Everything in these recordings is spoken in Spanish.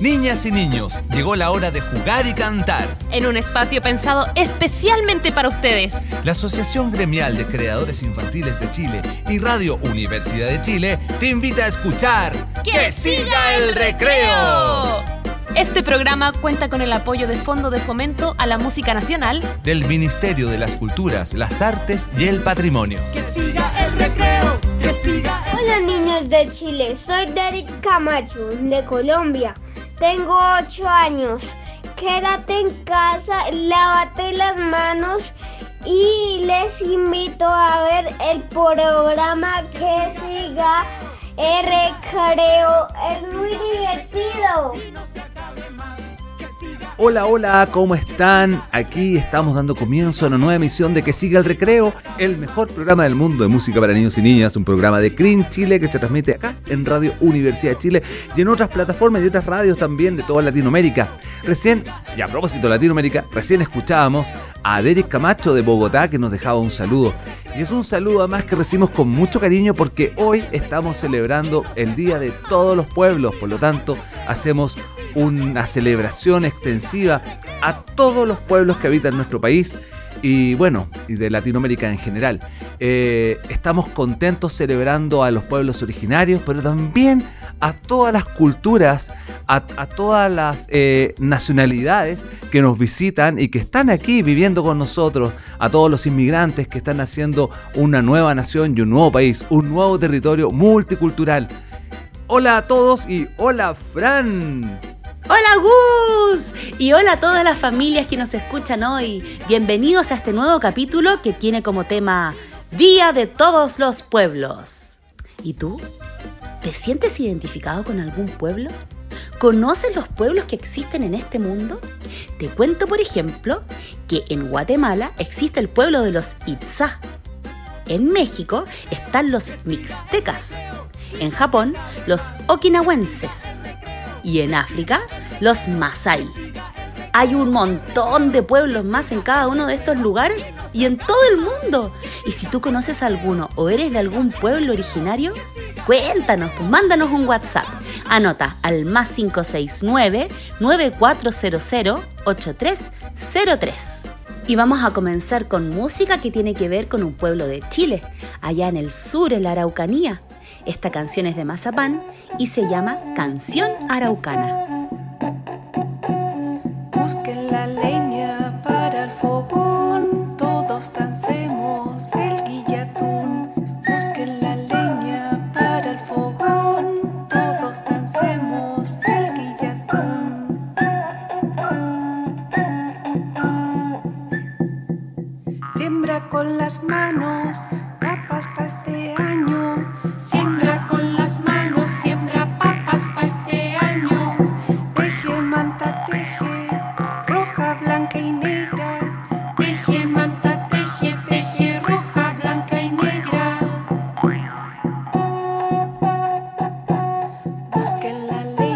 Niñas y niños, llegó la hora de jugar y cantar. En un espacio pensado especialmente para ustedes. La Asociación Gremial de Creadores Infantiles de Chile y Radio Universidad de Chile te invita a escuchar ¡Que, siga el recreo! Este programa cuenta con el apoyo de Fondo de Fomento a la Música Nacional del Ministerio de las Culturas, las Artes y el Patrimonio. Que siga el recreo, que siga Hola niños de Chile, soy Derek Camacho de Colombia. Tengo 8 años. Quédate en casa, lávate las manos y les invito a ver el programa que siga el recreo. Es muy divertido. Hola, hola, ¿cómo están? Aquí estamos dando comienzo a una nueva emisión de Que Siga el Recreo, el mejor programa del mundo de música para niños y niñas, un programa de Green Chile que se transmite acá en Radio Universidad de Chile y en otras plataformas y otras radios también de toda Latinoamérica. Recién, y a propósito de Latinoamérica, recién escuchábamos a Derek Camacho de Bogotá que nos dejaba un saludo. Y es un saludo además que recibimos con mucho cariño porque hoy estamos celebrando el Día de todos los pueblos, por lo tanto hacemos una celebración extensiva a todos los pueblos que habitan nuestro país y bueno, y de Latinoamérica en general. Eh, estamos contentos celebrando a los pueblos originarios, pero también a todas las culturas, a, todas las eh, nacionalidades que nos visitan y que están aquí viviendo con nosotros, a todos los inmigrantes que están haciendo una nueva nación y un nuevo país, un nuevo territorio multicultural. Hola a todos y hola Fran. Hola Gus y hola a todas las familias que nos escuchan hoy. Bienvenidos a este nuevo capítulo que tiene como tema Día de todos los pueblos. ¿Y tú? ¿Te sientes identificado con algún pueblo? ¿Conoces los pueblos que existen en este mundo? Te cuento, por ejemplo, que en Guatemala existe el pueblo de los Itzá. En México están los Mixtecas. En Japón, los Okinawenses y en África los Masai. Hay un montón de pueblos más en cada uno de estos lugares y en todo el mundo. Y si tú conoces alguno o eres de algún pueblo originario, cuéntanos, pues mándanos un WhatsApp. Anota al más 569-9400-8303. Y vamos a comenzar con música que tiene que ver con un pueblo de Chile, allá en el sur, en la Araucanía. Esta canción es de Mazapán y se llama Canción Araucana. Busquen la leña para el fogón, todos dancemos el guillatún. Busquen la leña para el fogón, todos dancemos el guillatún. Siembra con las manos Busquen la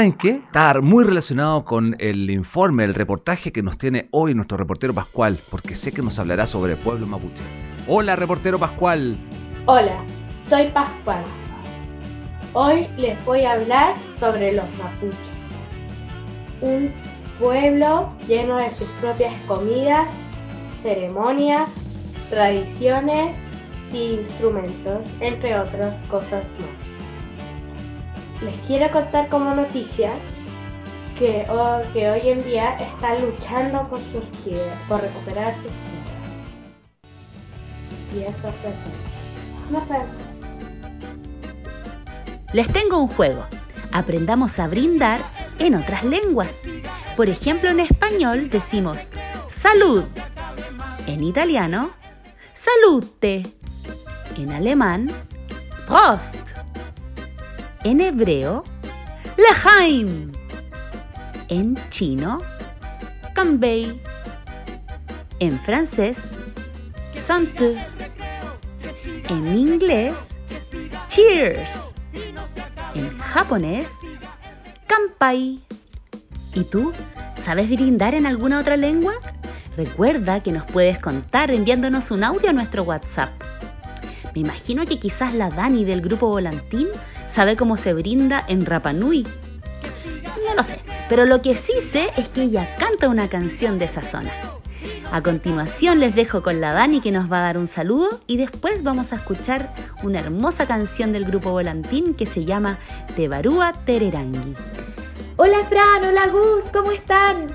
¿saben qué? Está muy relacionado con el informe, el reportaje que nos tiene hoy nuestro reportero Pascual, porque sé que nos hablará sobre el pueblo mapuche. Hola, reportero Pascual. Hola, soy Pascual. Hoy les voy a hablar sobre los mapuches. Un pueblo lleno de sus propias comidas, ceremonias, tradiciones y instrumentos, entre otras cosas más. Les quiero contar como noticia que, ho- que hoy en día están luchando por, sus por recuperar sus tierras. Y eso fue todo. Nos vemos. Les tengo un juego. Aprendamos a brindar en otras lenguas. Por ejemplo, en español decimos salud. En italiano, salute. En alemán, Prost. En hebreo, Lechaim. En chino, Kanbei. En francés, Santé. En inglés, Cheers. En japonés, Kampai. ¿Y tú? ¿Sabes brindar en alguna otra lengua? Recuerda que nos puedes contar enviándonos un audio a nuestro WhatsApp. Me imagino que quizás la Dani del grupo Volantín sabe cómo se brinda en Rapanui. No lo sé, pero lo que sí sé es que ella canta una canción de esa zona. A continuación les dejo con la Dani que nos va a dar un saludo y después vamos a escuchar una hermosa canción del grupo Volantín que se llama Tebarúa Tererangui. Hola Fran, hola Gus, ¿cómo están?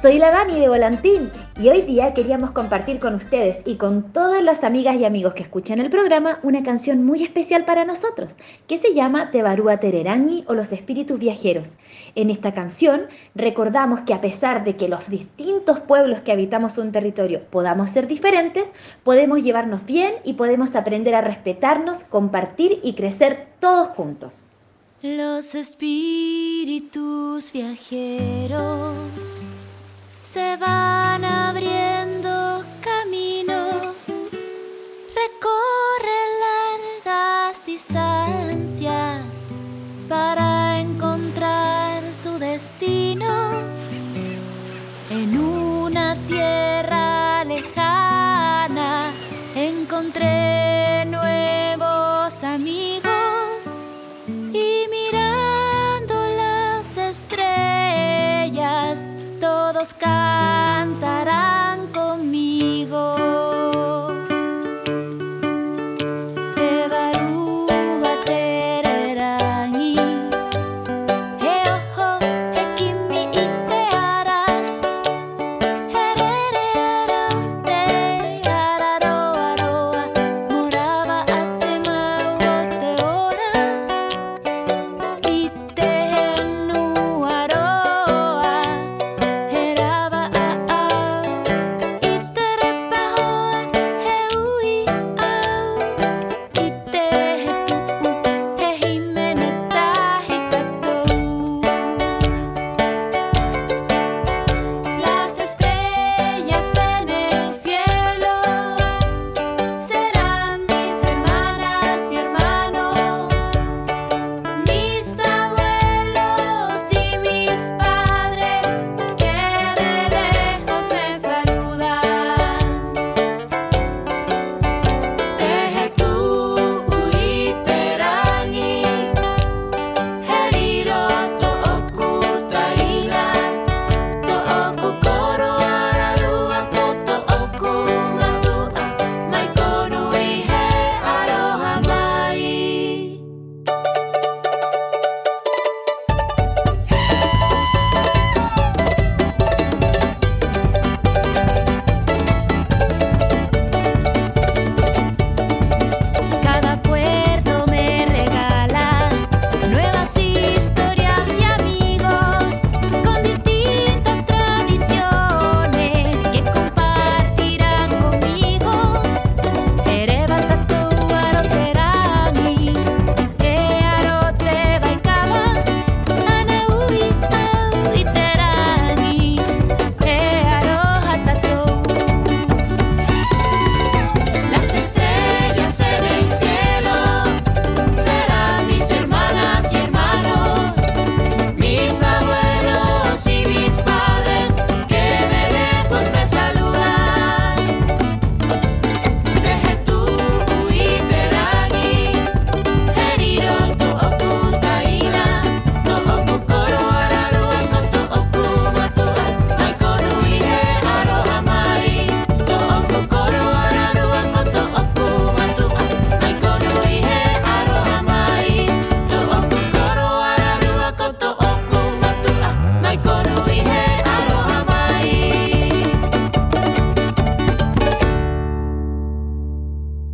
Soy la Dani de Volantín y hoy día queríamos compartir con ustedes y con todas las amigas y amigos que escuchan el programa una canción muy especial para nosotros que se llama Tebarúa Tererangui o Los Espíritus Viajeros. En esta canción recordamos que a pesar de que los distintos pueblos que habitamos un territorio podamos ser diferentes, podemos llevarnos bien y podemos aprender a respetarnos, compartir y crecer todos juntos. Los espíritus viajeros se van abriendo camino, recorren largas distancias para encontrar su destino en una tierra lejana. Encontré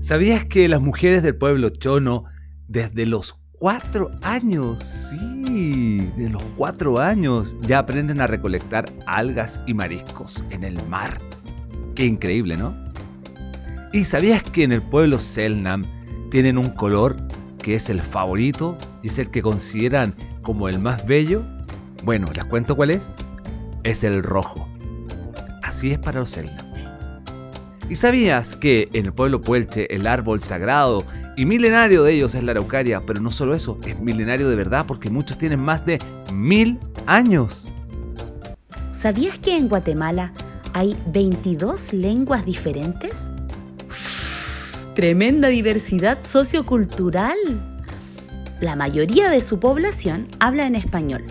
¿Sabías que las mujeres del pueblo chono, desde los cuatro años, sí, de los cuatro años, ya aprenden a recolectar algas y mariscos en el mar? Qué increíble, ¿no? ¿Y sabías que en el pueblo Selnam tienen un color que es el favorito y es el que consideran como el más bello? Bueno, ¿les cuento cuál es? Es el rojo. Así es para los Selnam. ¿Y sabías que en el pueblo Puelche el árbol sagrado y milenario de ellos es la araucaria? Pero no solo eso, es milenario de verdad porque muchos tienen más de mil años. ¿Sabías que en Guatemala hay 22 lenguas diferentes? Tremenda diversidad sociocultural. La mayoría de su población habla en español,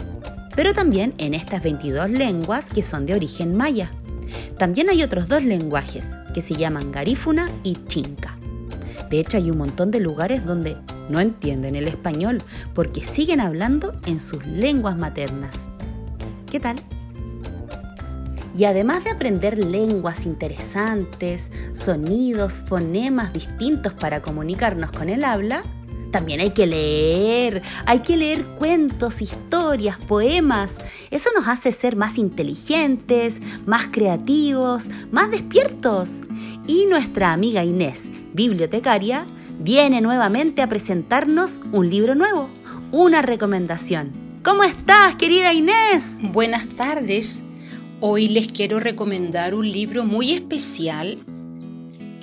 pero también en estas 22 lenguas que son de origen maya. También hay otros dos lenguajes que se llaman garífuna y chinca. De hecho, hay un montón de lugares donde no entienden el español porque siguen hablando en sus lenguas maternas. ¿Qué tal? Y además de aprender lenguas interesantes, sonidos, fonemas distintos para comunicarnos con el habla, también hay que leer, hay que leer cuentos, historias, poemas. Eso nos hace ser más inteligentes, más creativos, más despiertos. Y nuestra amiga Inés, bibliotecaria, viene nuevamente a presentarnos un libro nuevo, una recomendación. ¿Cómo estás, querida Inés? Buenas tardes. Hoy les quiero recomendar un libro muy especial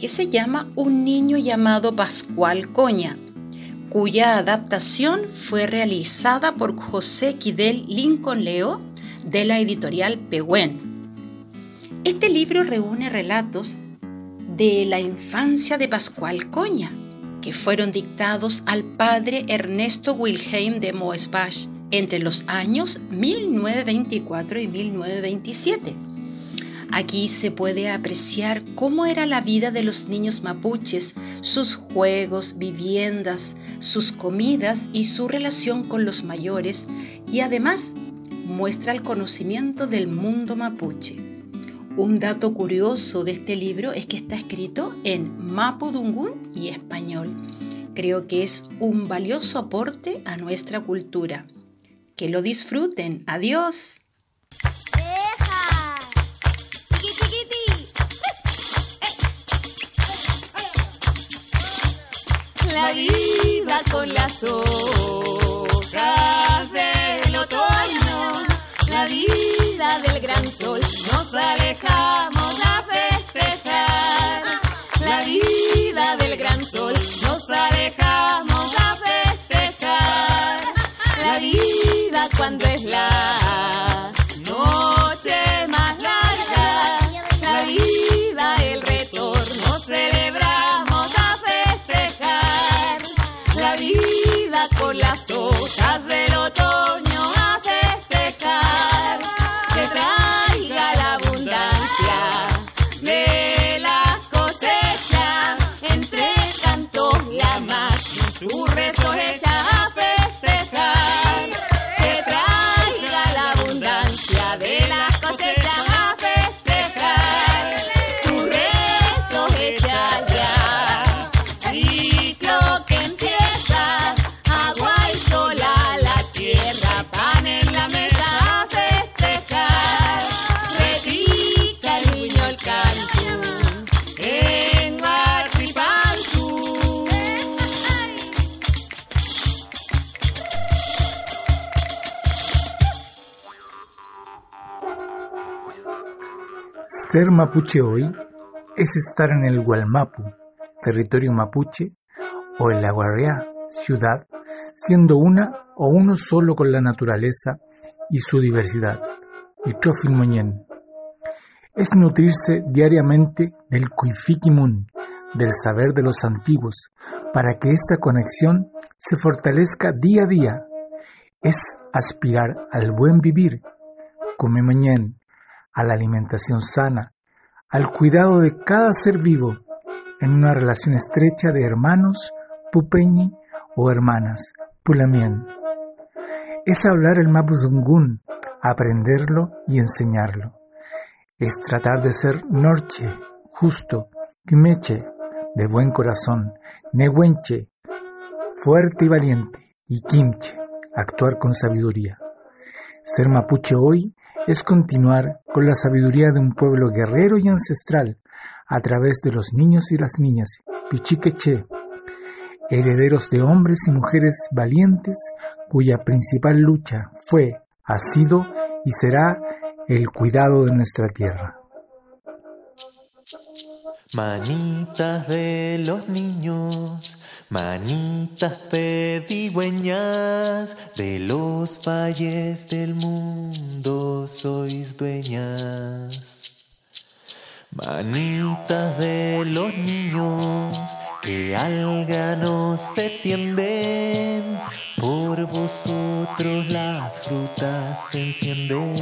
que se llama Un niño llamado Pascual Coña cuya adaptación fue realizada por José Quidel Lincoln Leo de la editorial Pehuen. Este libro reúne relatos de la infancia de Pascual Coña, que fueron dictados al padre Ernesto Wilhelm de Moesbach entre los años 1924 y 1927 Aquí se puede apreciar cómo era la vida de los niños mapuches, sus juegos, viviendas, sus comidas y su relación con los mayores y además muestra el conocimiento del mundo mapuche. Un dato curioso de este libro es que está escrito en mapudungún y español. Creo que es un valioso aporte a nuestra cultura. Que lo disfruten. Adiós. La vida con las hojas del otoño, la vida del gran sol, nos alejamos a festejar. La vida del gran sol, nos alejamos Con las hojas del Ser mapuche hoy es estar en el Gualmapu, territorio mapuche, o en la Guarriá, ciudad, siendo una o uno solo con la naturaleza y su diversidad. Y Trofil Moñén. Es nutrirse diariamente del Kuifikimun, del saber de los antiguos, para que esta conexión se fortalezca día a día. Es aspirar al buen vivir, come mañana, a la alimentación sana, al cuidado de cada ser vivo, en una relación estrecha de hermanos, pupeñi o hermanas, pulamien. Es hablar el mapuzungún, aprenderlo y enseñarlo. Es tratar de ser norche, justo, quimeche, de buen corazón, Nehuenche, fuerte y valiente, y Quimche, actuar con sabiduría. Ser mapuche hoy es continuar con la sabiduría de un pueblo guerrero y ancestral a través de los niños y las niñas, pichiqueche, herederos de hombres y mujeres valientes cuya principal lucha fue, ha sido y será el cuidado de nuestra tierra. Manitas de los niños, manitas pedigüeñas, de los valles del mundo sois dueñas. Manitas de los niños que al grano se tienden, por vosotros las frutas se encienden.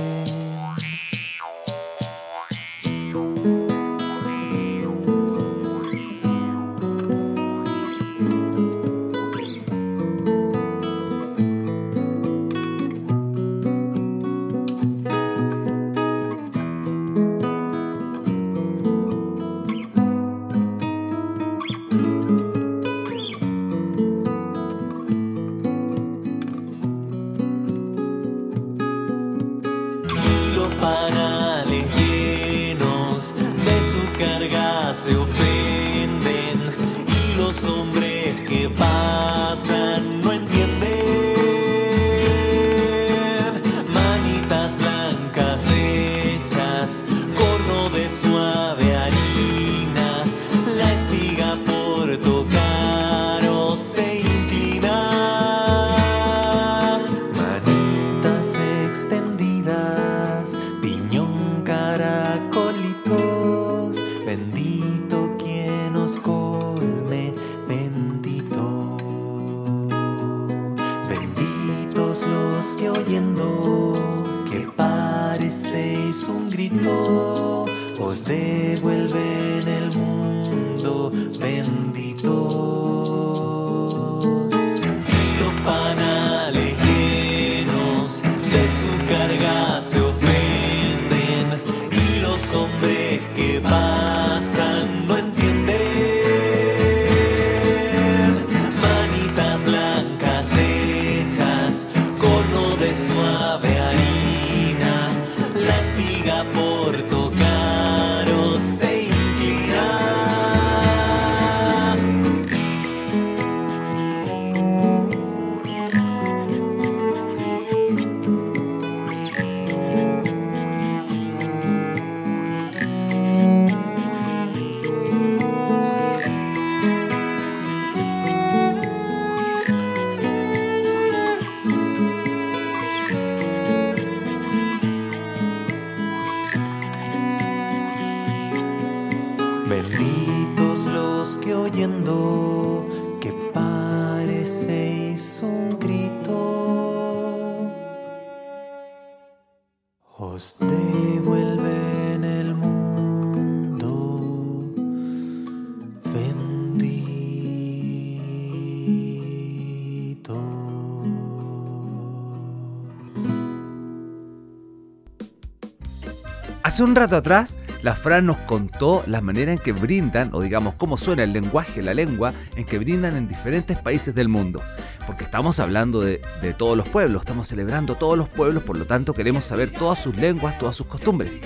Hace un rato atrás, la Fran nos contó las maneras en que brindan, o digamos cómo suena el lenguaje, la lengua, en que brindan en diferentes países del mundo. Porque estamos hablando de, de todos los pueblos, estamos celebrando todos los pueblos, por lo tanto queremos saber todas sus lenguas, todas sus costumbres.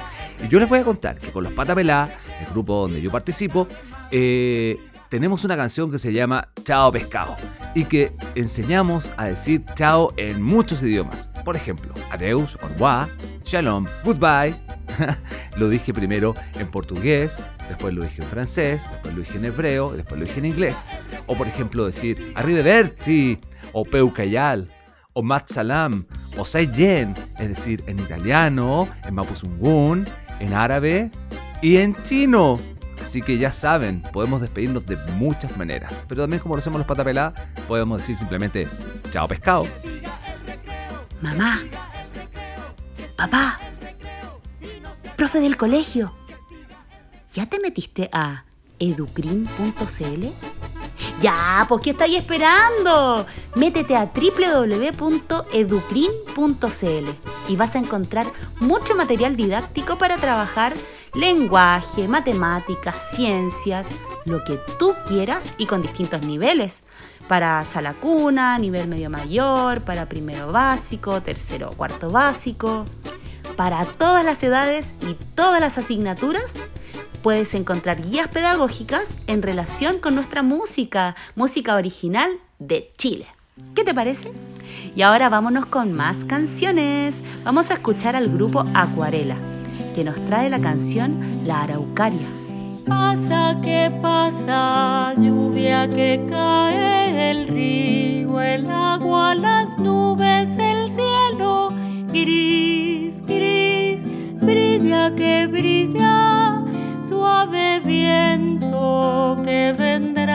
Y yo les voy a contar que con los Patapelá, el grupo donde yo participo, eh, tenemos una canción que se llama Chao Pescado y que enseñamos a decir chao en muchos idiomas. Por ejemplo, adeus, au revoir, shalom, goodbye. lo dije primero en portugués, después lo dije en francés, después lo dije en hebreo, después lo dije en inglés. O por ejemplo decir arrivederci, o peucayal, o matsalam, o sayen, es decir, en italiano, en mapuzungún, en árabe y en chino. Así que ya saben, podemos despedirnos de muchas maneras. Pero también como lo hacemos los patapelá, podemos decir simplemente chao pescado. Mamá, papá, profe del colegio, ¿ya te metiste a educrin.cl? Ya, pues ¿qué estáis esperando? Métete a www.educrin.cl y vas a encontrar mucho material didáctico para trabajar lenguaje, matemáticas, ciencias, lo que tú quieras y con distintos niveles. Para sala cuna, nivel medio mayor, para primero básico, tercero o cuarto básico. Para todas las edades y todas las asignaturas puedes encontrar guías pedagógicas en relación con nuestra música, música original de Chile. ¿Qué te parece? Y ahora vámonos con más canciones. Vamos a escuchar al grupo Acuarela, que nos trae la canción La Araucaria. Pasa que pasa, lluvia que cae, el río, el agua, las nubes, el cielo, gris, gris, brilla que brilla, suave viento que vendrá.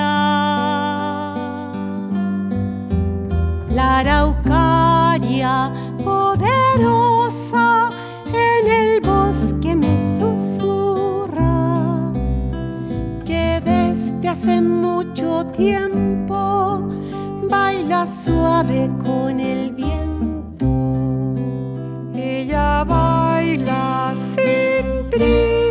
La araucaria poderosa en el bosque desde hace mucho tiempo baila suave con el viento. Ella baila sin prisa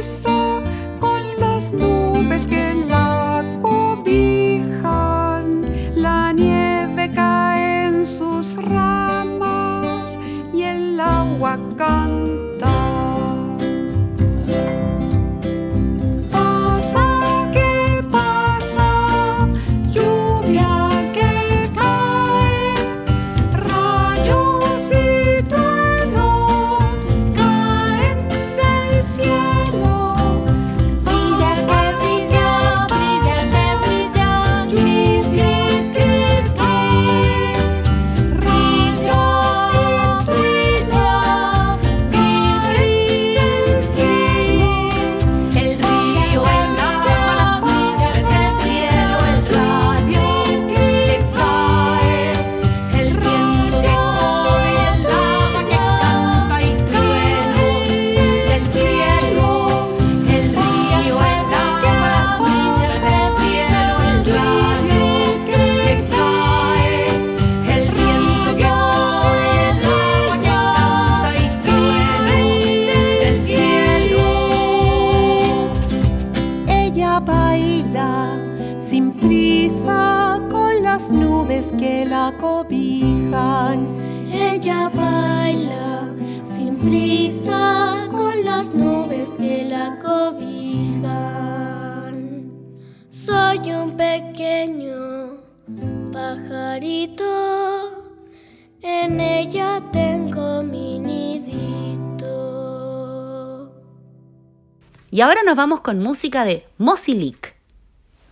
nos vamos con música de Mosilic.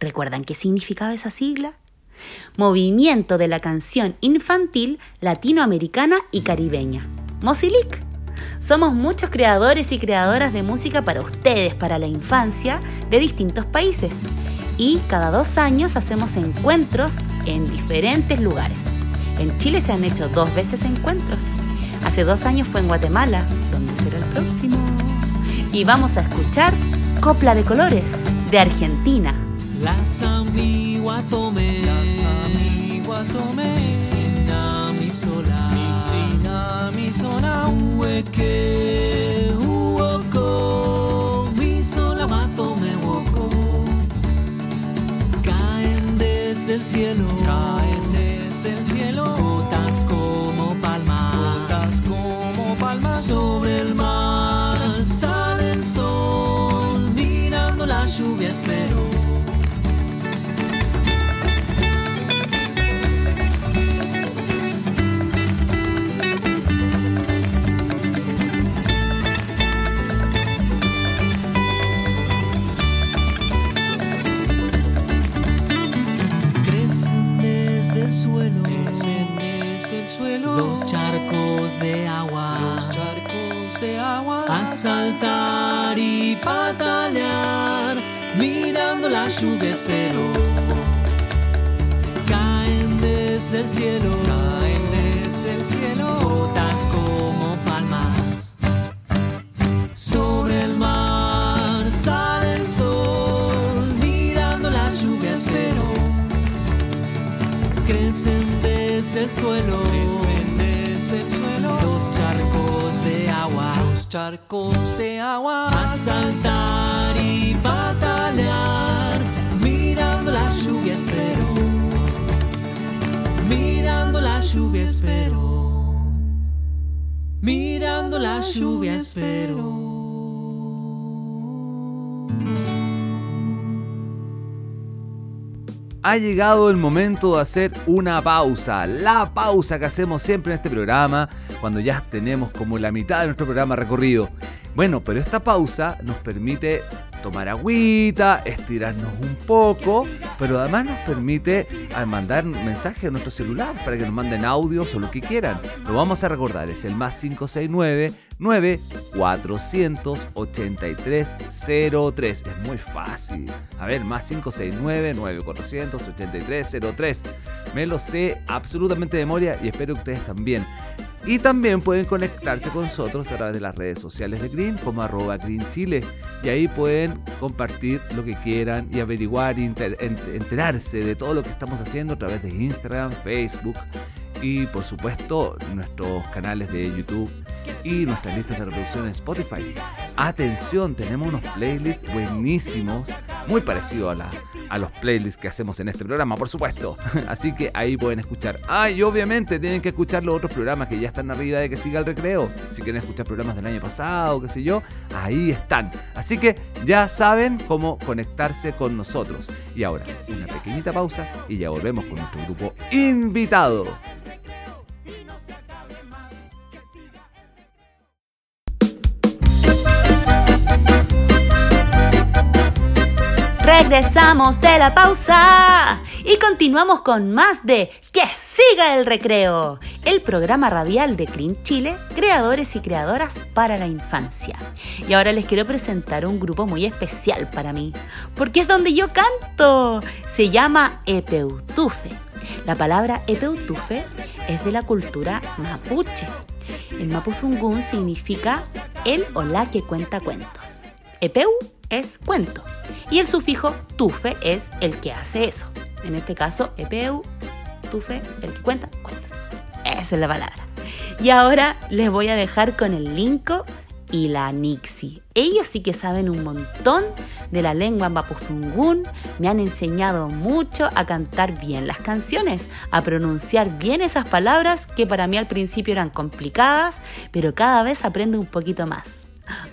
¿Recuerdan qué significaba esa sigla? Movimiento de la canción infantil latinoamericana y caribeña. Mosilic. Somos muchos creadores y creadoras de música para ustedes, para la infancia, de distintos países. Y cada dos años hacemos encuentros en diferentes lugares. En Chile se han hecho dos veces encuentros. Hace dos años fue en Guatemala, donde será el próximo. Y vamos a escuchar Copla de Colores de Argentina. Las amiguatome, las amiguatome, misina mi sola, misina mi sola, ueke, uoko, mi sola matome woko. Caen desde el cielo, caen desde el cielo, gotas como palmas, gotas como palmas sobre el mar. Saltar y patalear, mirando la lluvia espero. Caen desde el cielo, caen desde el cielo, gotas como palmas. Sobre el mar sale el sol, mirando la lluvia espero crecen desde el suelo, crecen desde el suelo. Los charcos de agua, charcos de agua. A saltar y patalear, mirando la lluvia espero. Mirando la lluvia espero. Mirando la lluvia espero. Ha llegado el momento de hacer una pausa. La pausa que hacemos siempre en este programa, cuando ya tenemos como la mitad de nuestro programa recorrido. Bueno, pero esta pausa nos permite tomar agüita, estirarnos un poco, pero además nos permite mandar mensajes a nuestro celular para que nos manden audios o lo que quieran. Lo vamos a recordar, es el más 569 9483 03. Es muy fácil. A ver, más 569 9483 03. Me lo sé absolutamente de memoria y espero que ustedes también. Y también pueden conectarse con nosotros a través de las redes sociales de Green, como arroba Green Chile. Y ahí pueden compartir lo que quieran y averiguar enterarse de todo lo que estamos haciendo a través de Instagram, Facebook y por supuesto nuestros canales de YouTube y nuestras listas de reproducción en Spotify. Atención, tenemos unos playlists buenísimos, muy parecidos a, la, a los playlists que hacemos en este programa, por supuesto. Así que ahí pueden escuchar. Ah, y obviamente tienen que escuchar los otros programas que ya están arriba de que siga el recreo. Si quieren escuchar programas del año pasado, qué sé yo, ahí están. Así que ya saben cómo conectarse con nosotros. Y ahora, una pequeñita pausa y ya volvemos con nuestro grupo invitado. Regresamos de la pausa y continuamos con más de Que siga el recreo, el programa radial de Clean Chile, creadores y creadoras para la infancia. Y ahora les quiero presentar un grupo muy especial para mí, porque es donde yo canto. Se llama Epeutufe. La palabra Epeutufe es de la cultura mapuche. El mapuzungún significa el o la que cuenta cuentos. Epeu es cuento. Y el sufijo tufe es el que hace eso. En este caso, epeu, tufe, el que cuenta, cuenta. Esa es la palabra. Y ahora les voy a dejar con el Linko y la Nixie. Ellos sí que saben un montón de la lengua mapuzungún, me han enseñado mucho a cantar bien las canciones, a pronunciar bien esas palabras que para mí al principio eran complicadas, pero cada vez aprendo un poquito más.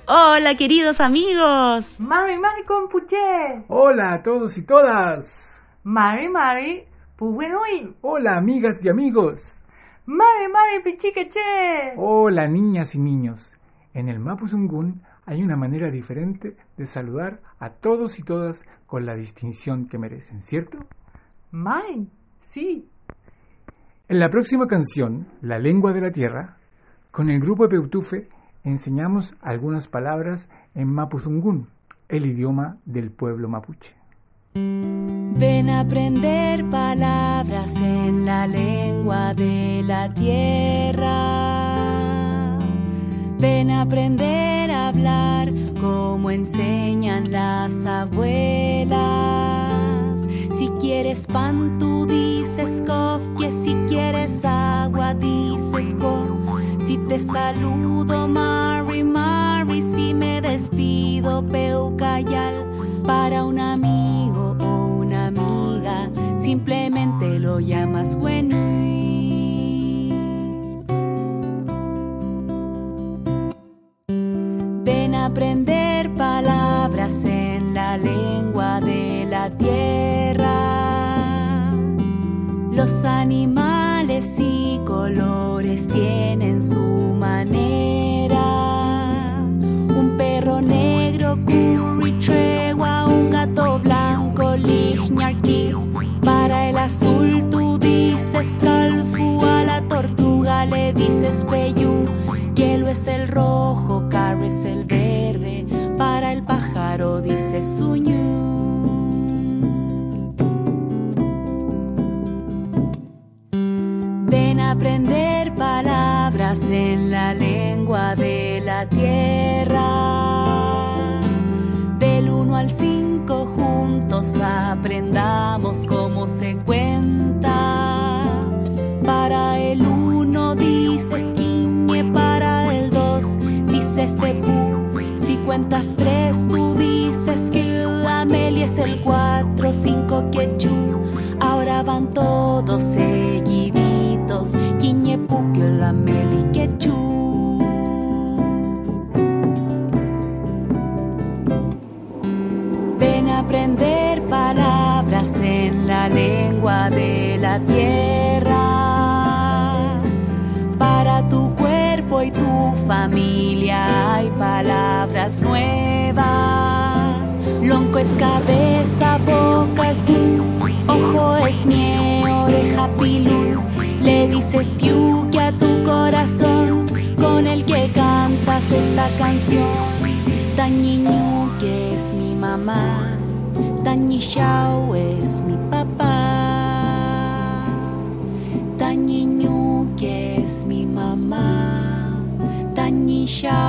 Hola, queridos amigos. Mari Mari Compuche. Hola a todos y todas. Mari Mari Pubuenoy. Hola, amigas y amigos. Mari Mari Pichiqueche. Hola, niñas y niños. En el Mapuzungún hay una manera diferente de saludar a todos y todas con la distinción que merecen, ¿cierto? Mari, sí. En la próxima canción, La lengua de la tierra, con el grupo Peutufe enseñamos algunas palabras en Mapuzungún, el idioma del pueblo mapuche. Ven a aprender palabras en la lengua de la tierra. Ven a aprender a hablar como enseñan las abuelas. Si quieres pan, tú dices cof, que si quieres agua, dices cof. Si te saludo, Mari, Mari, si me despido, Peucayal, para un amigo o una amiga, simplemente lo llamas Wenui. Ven a aprender palabras en la lengua de la tierra. Los animales y colores tienen su manera. Un perro negro, curry tregua, un gato blanco, lignarqui. Para el azul tú dices calfu, a la tortuga le dices peyú. Hielo es el rojo, carro es el verde. Para el pájaro dices suñú. Palabras en la lengua de la tierra. Del 1 al 5 juntos aprendamos cómo se cuenta. Para uno dices quiñe para el dos, dice sepú. Si cuentas tres, tú dices que Amelia es el cuatro, cinco quechú. Ahora van todos seguiditos, Ven a aprender palabras en la lengua de la tierra. Para tu cuerpo y tu familia hay palabras nuevas. Lonco es cabeza, boca es gu, ojo es nie, oreja pilul. Le dices piuque a tu corazón con el que cantas esta canción. Tañiñu que es mi mamá, Tañishao es mi papá. Tañiñu que es mi mamá, Tañishao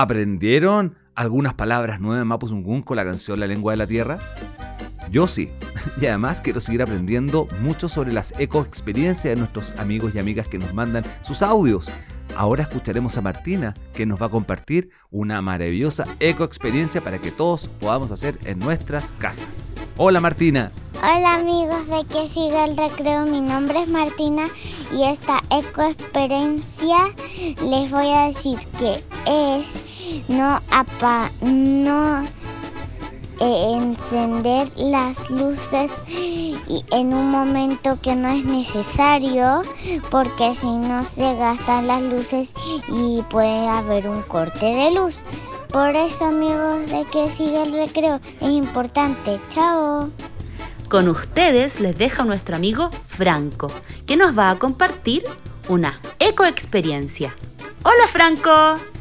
aprendieron algunas palabras nuevas en Mapuzungún con la canción La lengua de la tierra? Yo sí. Y además quiero seguir aprendiendo mucho sobre las ecoexperiencias de nuestros amigos y amigas que nos mandan sus audios. Ahora escucharemos a Martina, que nos va a compartir una maravillosa ecoexperiencia para que todos podamos hacer en nuestras casas. Hola Martina. Hola amigos de que siga el recreo, mi nombre es Martina y esta ecoexperiencia les voy a decir que es no apa no encender las luces en un momento que no es necesario porque si no se gastan las luces y puede haber un corte de luz. Por eso amigos de que siga el recreo es importante. Chao. Con ustedes les deja nuestro amigo Franco, que nos va a compartir una ecoexperiencia. Hola Franco.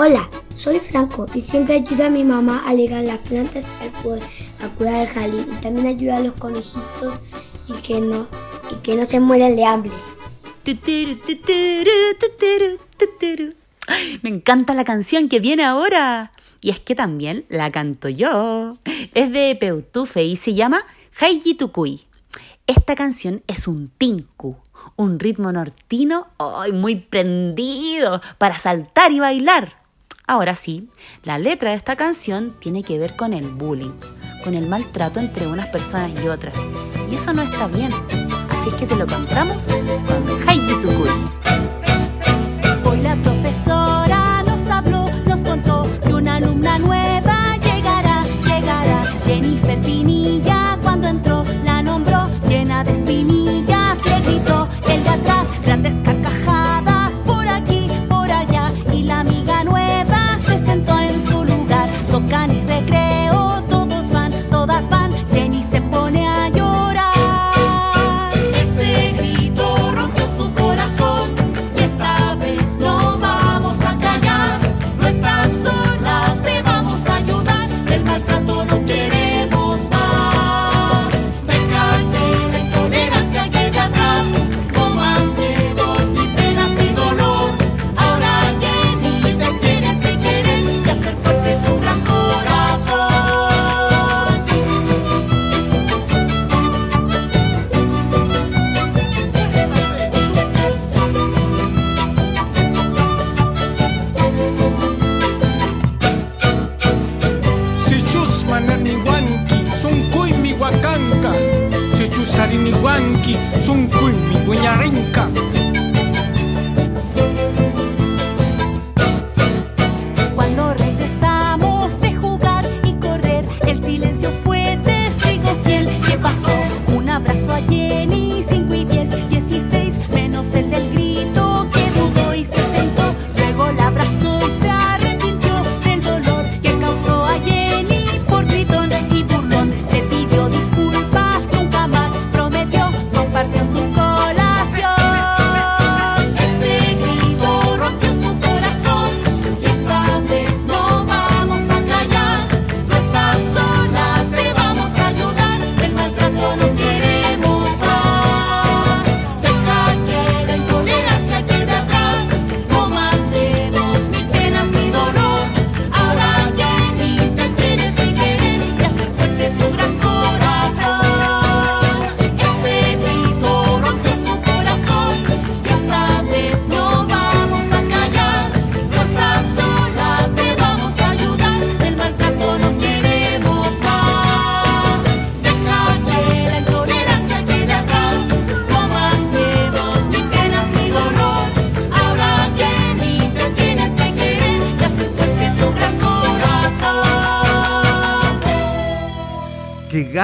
Hola, soy Franco y siempre ayudo a mi mamá a regar las plantas a, cu- a curar el jardín y también ayudo a los conejitos y que no, y que no se mueran de hambre. Me encanta la canción que viene ahora. Y es que también la canto yo. Es de Peutufe y se llama Haiji Tukui. Esta canción es un tinku, un ritmo nortino muy prendido para saltar y bailar. Ahora sí, la letra de esta canción tiene que ver con el bullying, con el maltrato entre unas personas y otras. Y eso no está bien. Así es que te lo contamos con Haiji Tukui.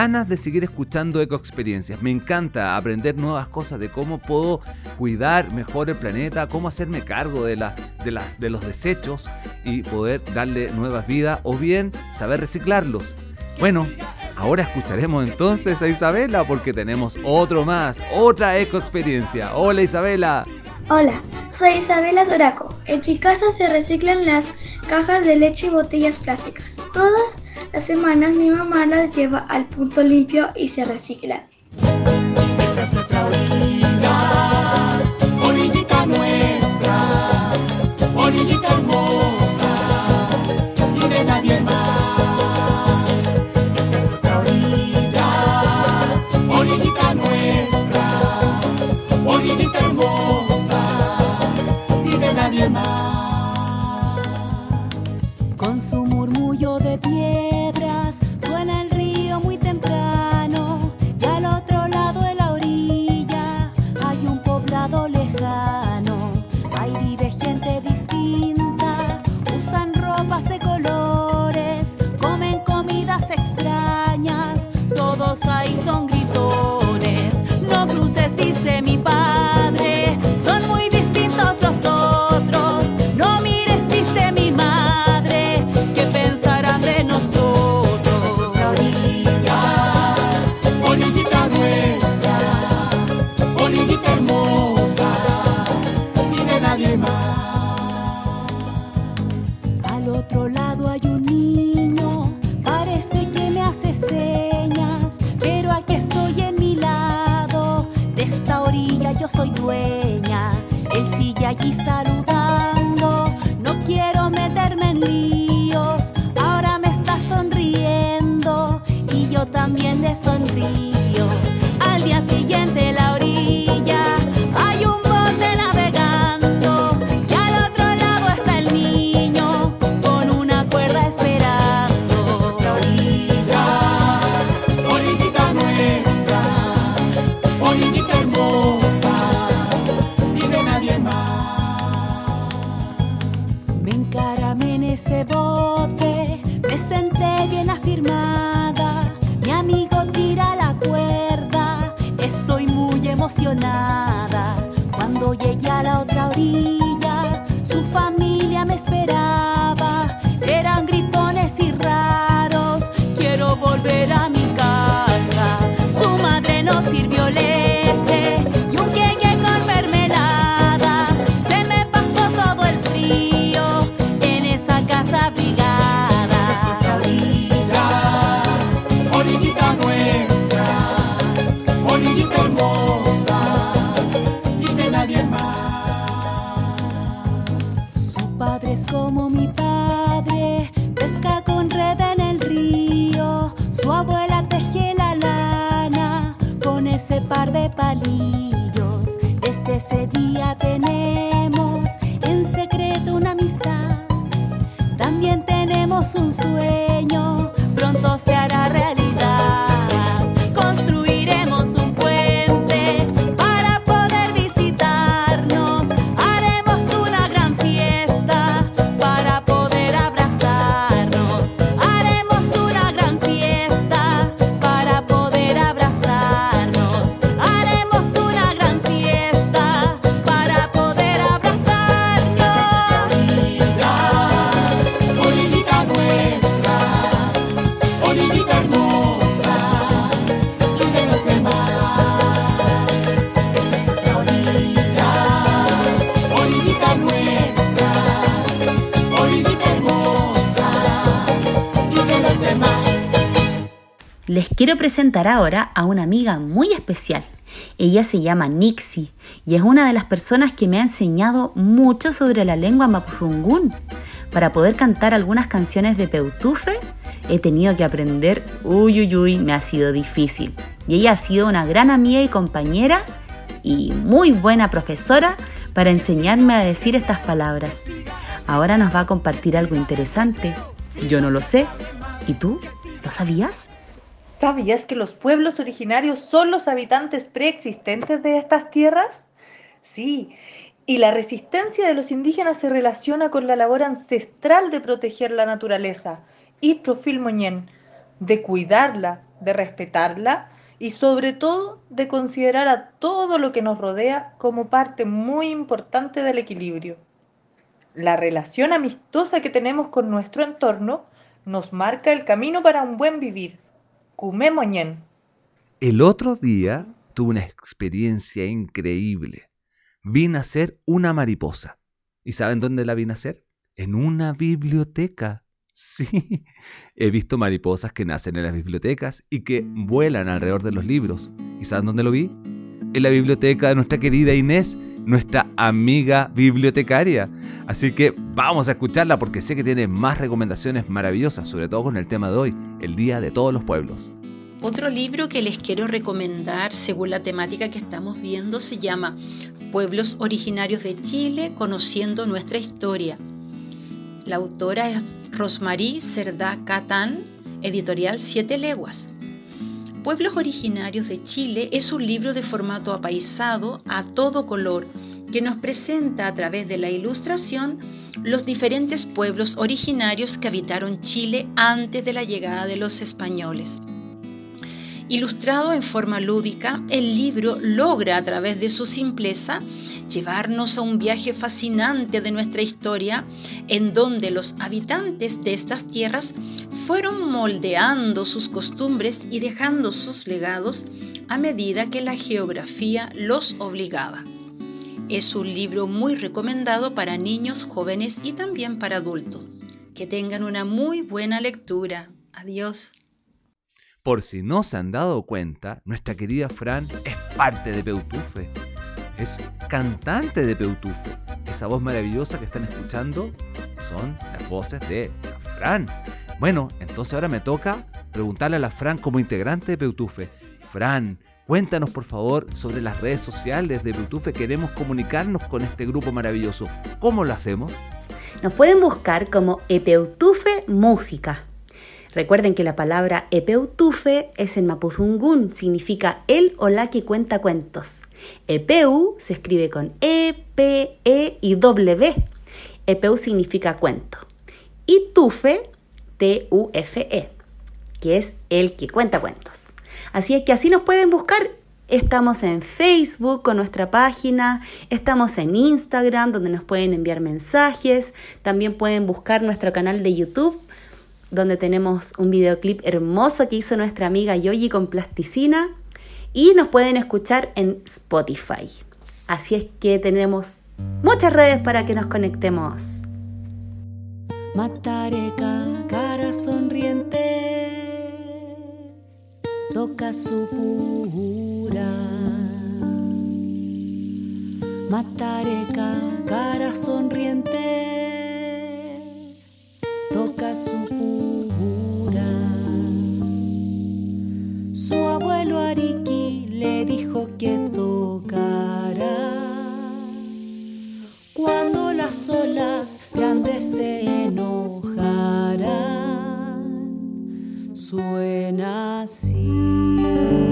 De seguir escuchando ecoexperiencias. Me encanta aprender nuevas cosas de cómo puedo cuidar mejor el planeta, cómo hacerme cargo de, la, de, las, de los desechos y poder darle nuevas vidas o bien saber reciclarlos. Bueno, ahora escucharemos entonces a Isabela porque tenemos otro más, otra ecoexperiencia. Hola Isabela. Hola, soy Isabela Zoraco. En mi casa se reciclan las cajas de leche y botellas plásticas. Todas las semanas mi mamá las lleva al punto limpio y se reciclan. Les quiero presentar ahora a una amiga muy especial. Ella se llama Nixie y es una de las personas que me ha enseñado mucho sobre la lengua mapuzungún. Para poder cantar algunas canciones de Peutufe, he tenido que aprender, uy, uy, uy, me ha sido difícil. Y ella ha sido una gran amiga y compañera y muy buena profesora para enseñarme a decir estas palabras. Ahora nos va a compartir algo interesante. Yo no lo sé. ¿Y tú? ¿Lo sabías? ¿Sabías que los pueblos originarios son los habitantes preexistentes de estas tierras? Sí, y la resistencia de los indígenas se relaciona con la labor ancestral de proteger la naturaleza, Itrofilmoñen, de cuidarla, de respetarla y sobre todo de considerar a todo lo que nos rodea como parte muy importante del equilibrio. La relación amistosa que tenemos con nuestro entorno nos marca el camino para un buen vivir. El otro día tuve una experiencia increíble. Vi nacer una mariposa. ¿Y saben dónde la vi nacer? En una biblioteca. Sí, he visto mariposas que nacen en las bibliotecas y que vuelan alrededor de los libros. ¿Y saben dónde lo vi? En la biblioteca de nuestra querida Inés, nuestra amiga bibliotecaria. Así que vamos a escucharla porque sé que tiene más recomendaciones maravillosas, sobre todo con el tema de hoy, el Día de Todos los Pueblos. Otro libro que les quiero recomendar según la temática que estamos viendo se llama Pueblos Originarios de Chile, Conociendo Nuestra Historia. La autora es Rosmarie Cerdá Catán, editorial Siete Leguas. Pueblos Originarios de Chile es un libro de formato apaisado a todo color que nos presenta a través de la ilustración los diferentes pueblos originarios que habitaron Chile antes de la llegada de los españoles. Ilustrado en forma lúdica, el libro logra a través de su simpleza llevarnos a un viaje fascinante de nuestra historia en donde los habitantes de estas tierras fueron moldeando sus costumbres y dejando sus legados a medida que la geografía los obligaba. Es un libro muy recomendado para niños, jóvenes y también para adultos. Que tengan una muy buena lectura. Adiós. Por si no se han dado cuenta, nuestra querida Fran es parte de Peutufe. Es cantante de Peutufe. Esa voz maravillosa que están escuchando son las voces de Fran. Bueno, entonces ahora me toca preguntarle a la Fran como integrante de Peutufe. Fran, cuéntanos por favor sobre las redes sociales de Peutufe. Queremos comunicarnos con este grupo maravilloso. ¿Cómo lo hacemos? Nos pueden buscar como Epeutufe Música. Recuerden que la palabra Epeutufe es en Mapuzungún, significa el o la que cuenta cuentos. Epeu se escribe con E, P, E y W. Epeu significa cuento. Y Tufe, T-U-F-E, que es el que cuenta cuentos. Así es que así nos pueden buscar. Estamos en Facebook con nuestra página, estamos en Instagram donde nos pueden enviar mensajes, también pueden buscar nuestro canal de YouTube donde tenemos un videoclip hermoso que hizo nuestra amiga Yoyi con plasticina y nos pueden escuchar en Spotify. Así es que tenemos muchas redes para que nos conectemos. Matareca, cara sonriente, toca su pura. Matareca, cara sonriente, toca su pura. Abuelo Ariki le dijo que tocara cuando las olas grandes se enojarán. Suena así.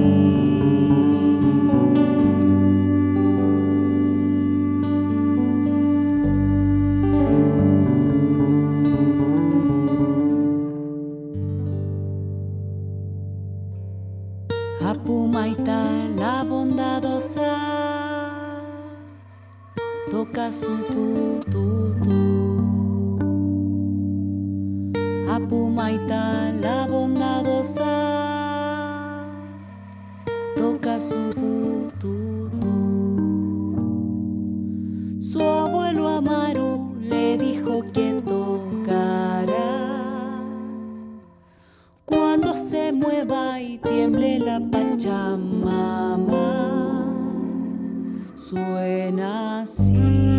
La bondadosa toca su tututu. Apumaita la bondadosa toca su tututu. Su abuelo Amaru le dijo que tocara cuando se mueva y tiemble la Pachamama, suena así.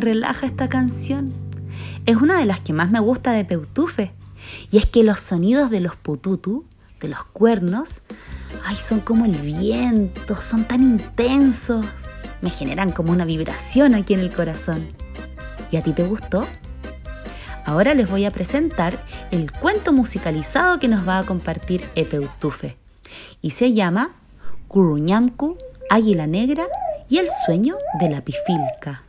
Relaja esta canción. Es una de las que más me gusta de Peutufe. Y es que los sonidos de los pututu, de los cuernos, ay, son como el viento, son tan intensos. Me generan como una vibración aquí en el corazón. ¿Y a ti te gustó? Ahora les voy a presentar el cuento musicalizado que nos va a compartir Epeutufe. Y se llama Curuñamcu, Águila Negra y el sueño de la pifilca.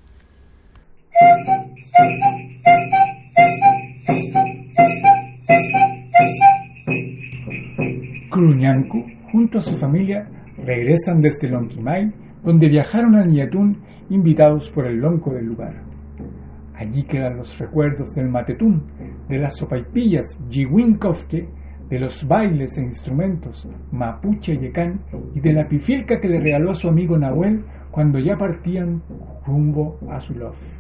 Cruñancu, junto a su familia, regresan desde Lonquimay, donde viajaron a Niatún invitados por el lonco del lugar. Allí quedan los recuerdos del matetún, de las sopaipillas Yiwinkofke, de los bailes e instrumentos mapuche yecán y de la pifilca que le regaló a su amigo Nahuel cuando ya partían rumbo a su loft.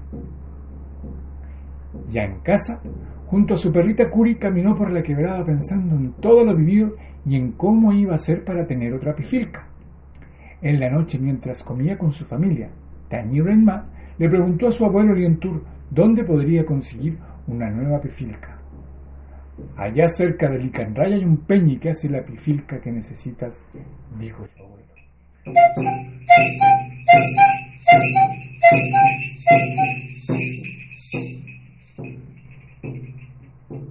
Ya en casa, junto a su perrita Curi caminó por la quebrada pensando en todo lo vivido y en cómo iba a ser para tener otra pifilca. En la noche, mientras comía con su familia, Tañi Renma le preguntó a su abuelo Lientur dónde podría conseguir una nueva pifilca. Allá cerca de Licanraya hay un peñi que hace la pifilca que necesitas, dijo su abuelo.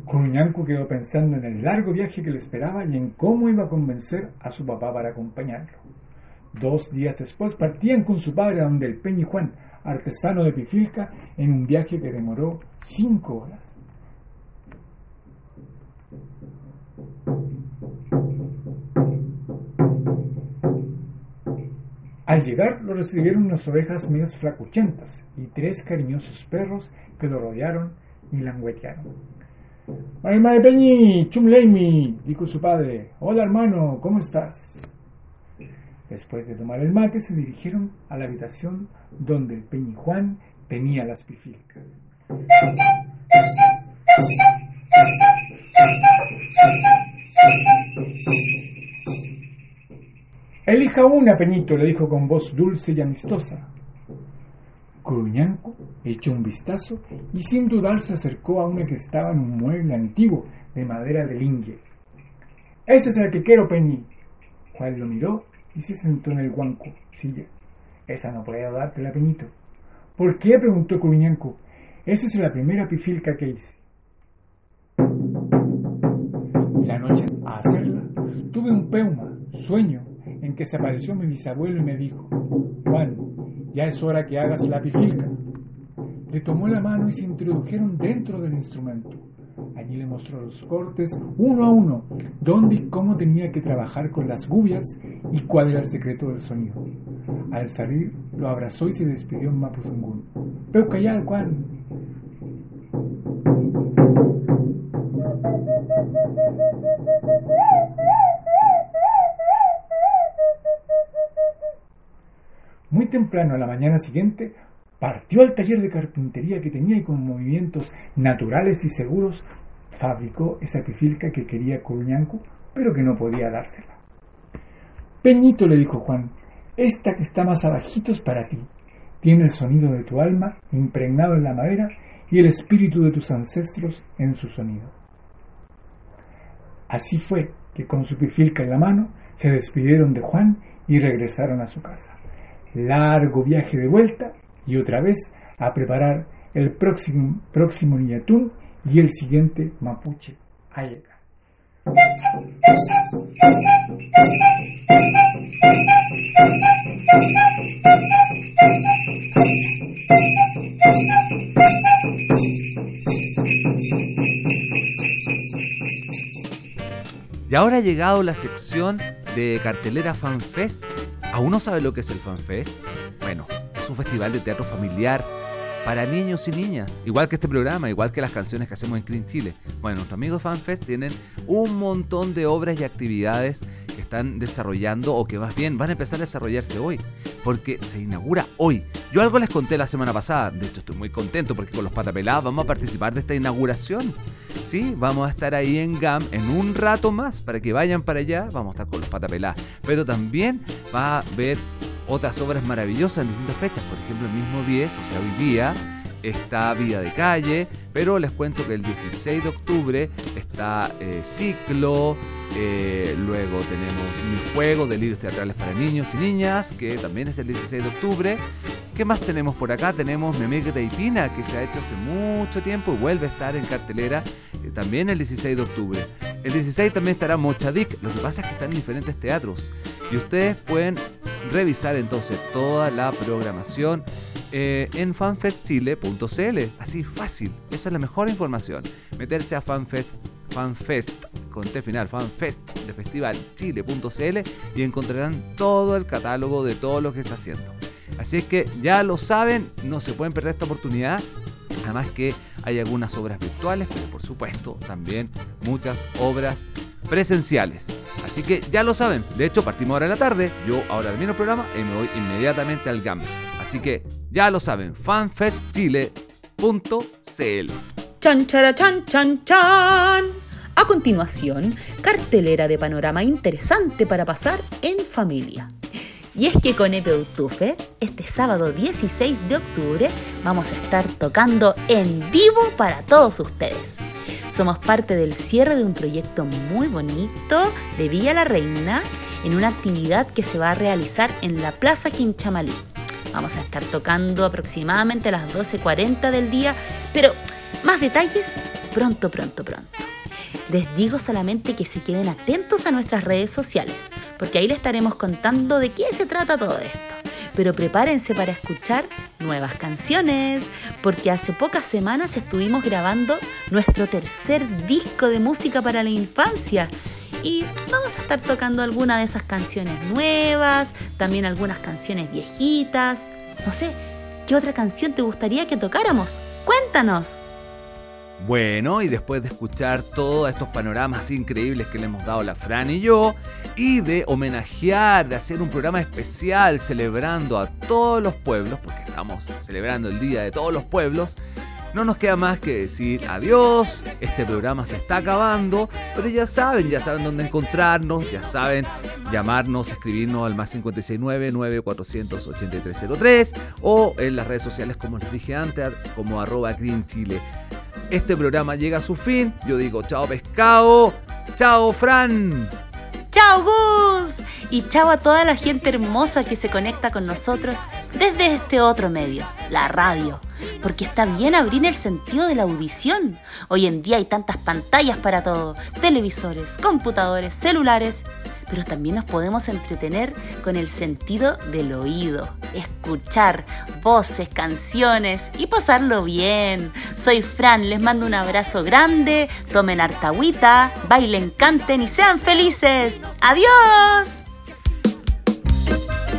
Curuñancu quedó pensando en el largo viaje que le esperaba y en cómo iba a convencer a su papá para acompañarlo. Dos días después partían con su padre a donde el Peñi Juan, artesano de Pifilca, en un viaje que demoró cinco horas. Al llegar lo recibieron unas ovejas medias flacuchentas y tres cariñosos perros que lo rodearon y languetearon. ¡Ay, mae Peñi! ¡Chumleimi! dijo su padre. Hola hermano, ¿cómo estás? Después de tomar el mate se dirigieron a la habitación donde Peñi Juan tenía las pifilcas. Elija una, Peñito, le dijo con voz dulce y amistosa. Curuñanco echó un vistazo y sin dudar se acercó a una que estaba en un mueble antiguo de madera de lingue. Esa es la que quiero, Peñi. Juan lo miró y se sentó en el guanco, silla. Esa no puedo dártela, Peñito. ¿Por qué? preguntó Curuñanco. Esa es la primera pifilca que hice. La noche a hacerla, tuve un peuma, sueño, en que se apareció mi bisabuelo y me dijo, Juan, ya es hora que hagas la pifilca. Le tomó la mano y se introdujeron dentro del instrumento. Allí le mostró los cortes uno a uno, dónde y cómo tenía que trabajar con las gubias y cuál era el secreto del sonido. Al salir, lo abrazó y se despidió en Mapuzungún. Pero callar, Juan. Muy temprano a la mañana siguiente, partió al taller de carpintería que tenía y con movimientos naturales y seguros fabricó esa pifilca que quería Coruñanco, pero que no podía dársela. Peñito, le dijo Juan, esta que está más abajito es para ti. Tiene el sonido de tu alma impregnado en la madera y el espíritu de tus ancestros en su sonido. Así fue que con su pifilca en la mano se despidieron de Juan y regresaron a su casa. Largo viaje de vuelta y otra vez a preparar el próximo, próximo Niñatún y el siguiente Mapuche a llegar. Y ahora ha llegado la sección de cartelera FanFest. ¿Aún no sabe lo que es el FanFest? Bueno, es un festival de teatro familiar para niños y niñas, igual que este programa, igual que las canciones que hacemos en Clean Chile. Bueno, nuestros amigos FanFest tienen un montón de obras y actividades que están desarrollando o que más bien van a empezar a desarrollarse hoy, porque se inaugura hoy. Yo algo les conté la semana pasada, de hecho estoy muy contento porque con los patapelados vamos a participar de esta inauguración. Sí, vamos a estar ahí en GAM en un rato más para que vayan para allá, vamos a estar con los patapelados, pero también va a haber otras obras maravillosas en distintas fechas. Por ejemplo, el mismo 10, o sea, hoy día está Vida de Calle, pero les cuento que el 16 de octubre está eh, Ciclo, eh, luego tenemos Mi Fuego, Delirios Teatrales para Niños y Niñas, que también es el 16 de octubre. ¿Qué más tenemos por acá? Tenemos Mi Amiga Taipina, que se ha hecho hace mucho tiempo y vuelve a estar en cartelera eh, también el 16 de octubre. El 16 también estará Mochadik, lo que pasa es que están en diferentes teatros. Y ustedes pueden revisar entonces toda la programación eh, en fanfestchile.cl. Así fácil, esa es la mejor información. Meterse a fanfest, fanfest con T final, fanfest de festival chile.cl y encontrarán todo el catálogo de todo lo que está haciendo. Así es que ya lo saben, no se pueden perder esta oportunidad. Además que hay algunas obras virtuales, pero por supuesto también muchas obras presenciales. Así que ya lo saben, de hecho partimos ahora en la tarde, yo ahora termino el programa y me voy inmediatamente al GAM. Así que ya lo saben, fanfestchile.cl. Chan, chara, chan, chan, chan. A continuación, cartelera de panorama interesante para pasar en familia. Y es que con Epeutufe, este sábado 16 de octubre, vamos a estar tocando en vivo para todos ustedes. Somos parte del cierre de un proyecto muy bonito de Villa La Reina en una actividad que se va a realizar en la Plaza Quinchamalí. Vamos a estar tocando aproximadamente a las 12.40 del día, pero más detalles pronto, pronto, pronto. Les digo solamente que se queden atentos a nuestras redes sociales, porque ahí les estaremos contando de qué se trata todo esto. Pero prepárense para escuchar nuevas canciones, porque hace pocas semanas estuvimos grabando nuestro tercer disco de música para la infancia. Y vamos a estar tocando algunas de esas canciones nuevas, también algunas canciones viejitas. No sé, ¿qué otra canción te gustaría que tocáramos? Cuéntanos. Bueno, y después de escuchar todos estos panoramas increíbles que le hemos dado la Fran y yo, y de homenajear, de hacer un programa especial celebrando a todos los pueblos, porque estamos celebrando el Día de todos los pueblos, no nos queda más que decir adiós, este programa se está acabando, pero ya saben, ya saben dónde encontrarnos, ya saben llamarnos, escribirnos al más 569-948303 o en las redes sociales como les dije antes, como arroba Green Chile. Este programa llega a su fin, yo digo chao pescado, chao Fran. ¡Chao Gus! Y chao a toda la gente hermosa que se conecta con nosotros desde este otro medio, la radio. Porque está bien abrir el sentido de la audición. Hoy en día hay tantas pantallas para todo, televisores, computadores, celulares. Pero también nos podemos entretener con el sentido del oído, escuchar voces, canciones y pasarlo bien. Soy Fran, les mando un abrazo grande, tomen harta agüita, bailen, canten y sean felices. ¡Adiós!